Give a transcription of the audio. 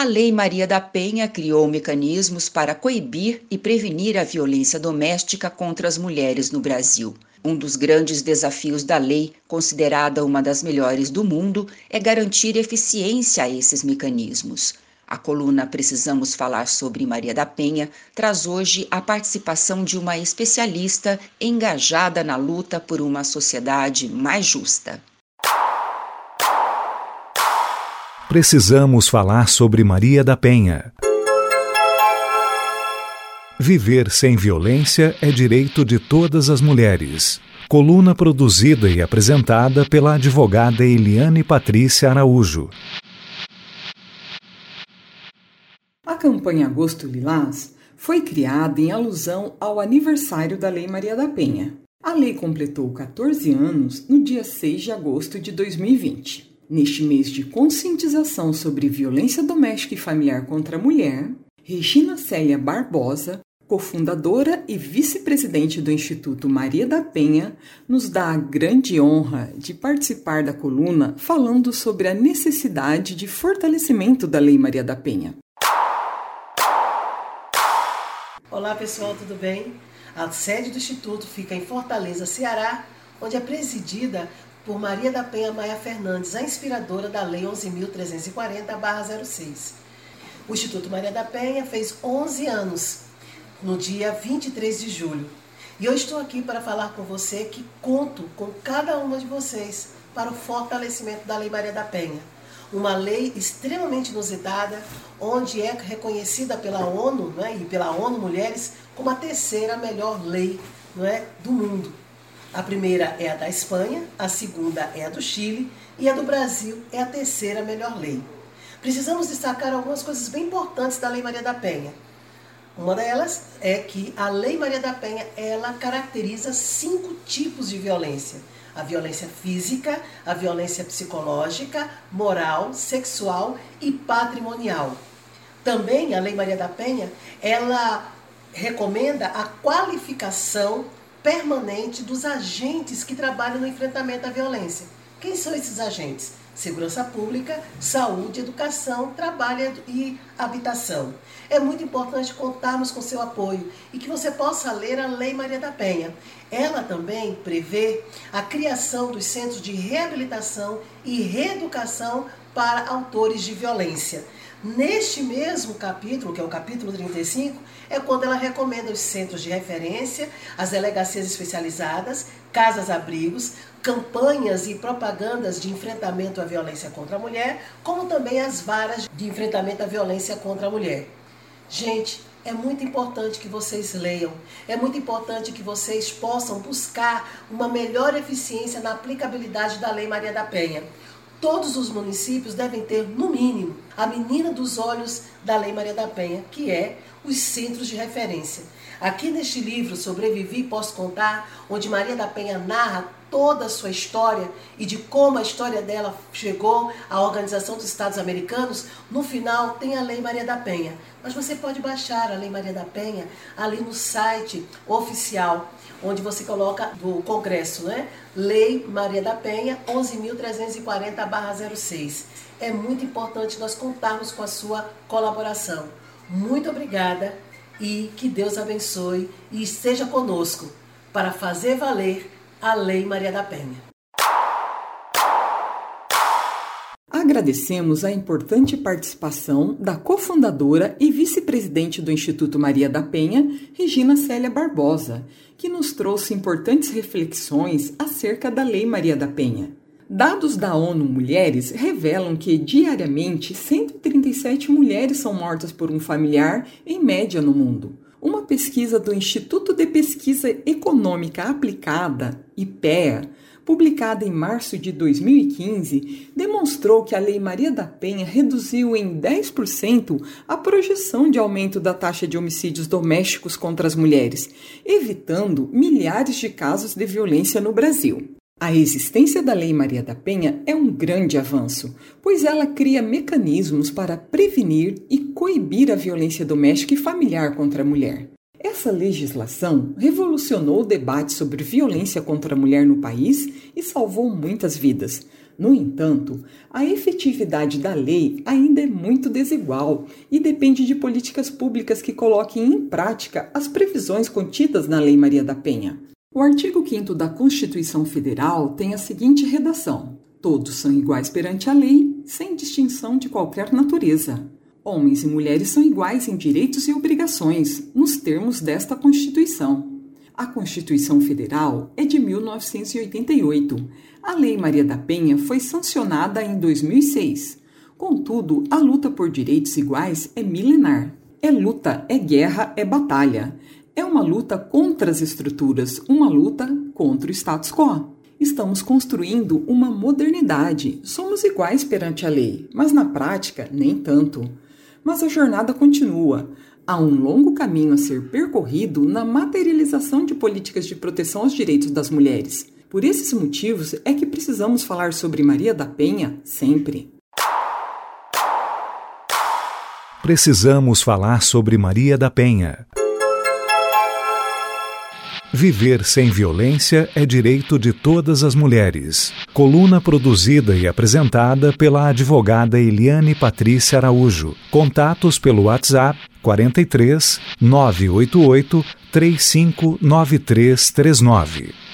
a Lei Maria da Penha criou mecanismos para coibir e prevenir a violência doméstica contra as mulheres no Brasil. Um dos grandes desafios da lei, considerada uma das melhores do mundo, é garantir eficiência a esses mecanismos. A coluna Precisamos Falar sobre Maria da Penha traz hoje a participação de uma especialista engajada na luta por uma sociedade mais justa. Precisamos falar sobre Maria da Penha. Viver sem violência é direito de todas as mulheres. Coluna produzida e apresentada pela advogada Eliane Patrícia Araújo. A campanha Agosto Lilás foi criada em alusão ao aniversário da Lei Maria da Penha. A lei completou 14 anos no dia 6 de agosto de 2020. Neste mês de conscientização sobre violência doméstica e familiar contra a mulher, Regina Célia Barbosa, cofundadora e vice-presidente do Instituto Maria da Penha, nos dá a grande honra de participar da coluna falando sobre a necessidade de fortalecimento da Lei Maria da Penha. Olá pessoal, tudo bem? A sede do Instituto fica em Fortaleza, Ceará, onde é presidida por Maria da Penha Maia Fernandes, a inspiradora da Lei 11.340-06. O Instituto Maria da Penha fez 11 anos no dia 23 de julho. E eu estou aqui para falar com você que conto com cada uma de vocês para o fortalecimento da Lei Maria da Penha. Uma lei extremamente inusitada, onde é reconhecida pela ONU né, e pela ONU Mulheres como a terceira melhor lei não é, do mundo. A primeira é a da Espanha, a segunda é a do Chile e a do Brasil é a terceira melhor lei. Precisamos destacar algumas coisas bem importantes da Lei Maria da Penha. Uma delas é que a Lei Maria da Penha ela caracteriza cinco tipos de violência: a violência física, a violência psicológica, moral, sexual e patrimonial. Também a Lei Maria da Penha ela recomenda a qualificação permanente dos agentes que trabalham no enfrentamento à violência. Quem são esses agentes? Segurança Pública, Saúde, Educação, Trabalho e Habitação. É muito importante contarmos com seu apoio e que você possa ler a Lei Maria da Penha. Ela também prevê a criação dos centros de reabilitação e reeducação para autores de violência. Neste mesmo capítulo, que é o capítulo 35, é quando ela recomenda os centros de referência, as delegacias especializadas, casas-abrigos, campanhas e propagandas de enfrentamento à violência contra a mulher, como também as varas de enfrentamento à violência contra a mulher. Gente, é muito importante que vocês leiam, é muito importante que vocês possam buscar uma melhor eficiência na aplicabilidade da Lei Maria da Penha. Todos os municípios devem ter, no mínimo, a menina dos olhos da Lei Maria da Penha, que é os centros de referência. Aqui neste livro, Sobrevivi Posso Contar, onde Maria da Penha narra toda a sua história e de como a história dela chegou à Organização dos Estados Americanos, no final tem a Lei Maria da Penha. Mas você pode baixar a Lei Maria da Penha ali no site oficial onde você coloca do Congresso, né? Lei Maria da Penha 11.340-06. É muito importante nós contarmos com a sua colaboração. Muito obrigada e que Deus abençoe e esteja conosco para fazer valer a Lei Maria da Penha. Agradecemos a importante participação da cofundadora e vice-presidente do Instituto Maria da Penha, Regina Célia Barbosa, que nos trouxe importantes reflexões acerca da Lei Maria da Penha. Dados da ONU Mulheres revelam que diariamente 137 mulheres são mortas por um familiar em média no mundo. Uma pesquisa do Instituto de Pesquisa Econômica Aplicada, IPEA, publicada em março de 2015, demonstrou que a Lei Maria da Penha reduziu em 10% a projeção de aumento da taxa de homicídios domésticos contra as mulheres, evitando milhares de casos de violência no Brasil. A existência da Lei Maria da Penha é um grande avanço, pois ela cria mecanismos para prevenir e coibir a violência doméstica e familiar contra a mulher. Essa legislação revolucionou o debate sobre violência contra a mulher no país e salvou muitas vidas, No entanto, a efetividade da lei ainda é muito desigual e depende de políticas públicas que coloquem em prática as previsões contidas na Lei Maria da Penha. O artigo 5 da Constituição Federal tem a seguinte redação: Todos são iguais perante a lei, sem distinção de qualquer natureza. Homens e mulheres são iguais em direitos e obrigações, nos termos desta Constituição. A Constituição Federal é de 1988. A Lei Maria da Penha foi sancionada em 2006. Contudo, a luta por direitos iguais é milenar. É luta, é guerra, é batalha. É uma luta contra as estruturas, uma luta contra o status quo. Estamos construindo uma modernidade. Somos iguais perante a lei, mas na prática, nem tanto. Mas a jornada continua. Há um longo caminho a ser percorrido na materialização de políticas de proteção aos direitos das mulheres. Por esses motivos é que precisamos falar sobre Maria da Penha sempre. Precisamos falar sobre Maria da Penha. Viver sem violência é direito de todas as mulheres. Coluna produzida e apresentada pela advogada Eliane Patrícia Araújo. Contatos pelo WhatsApp 43 988 359339.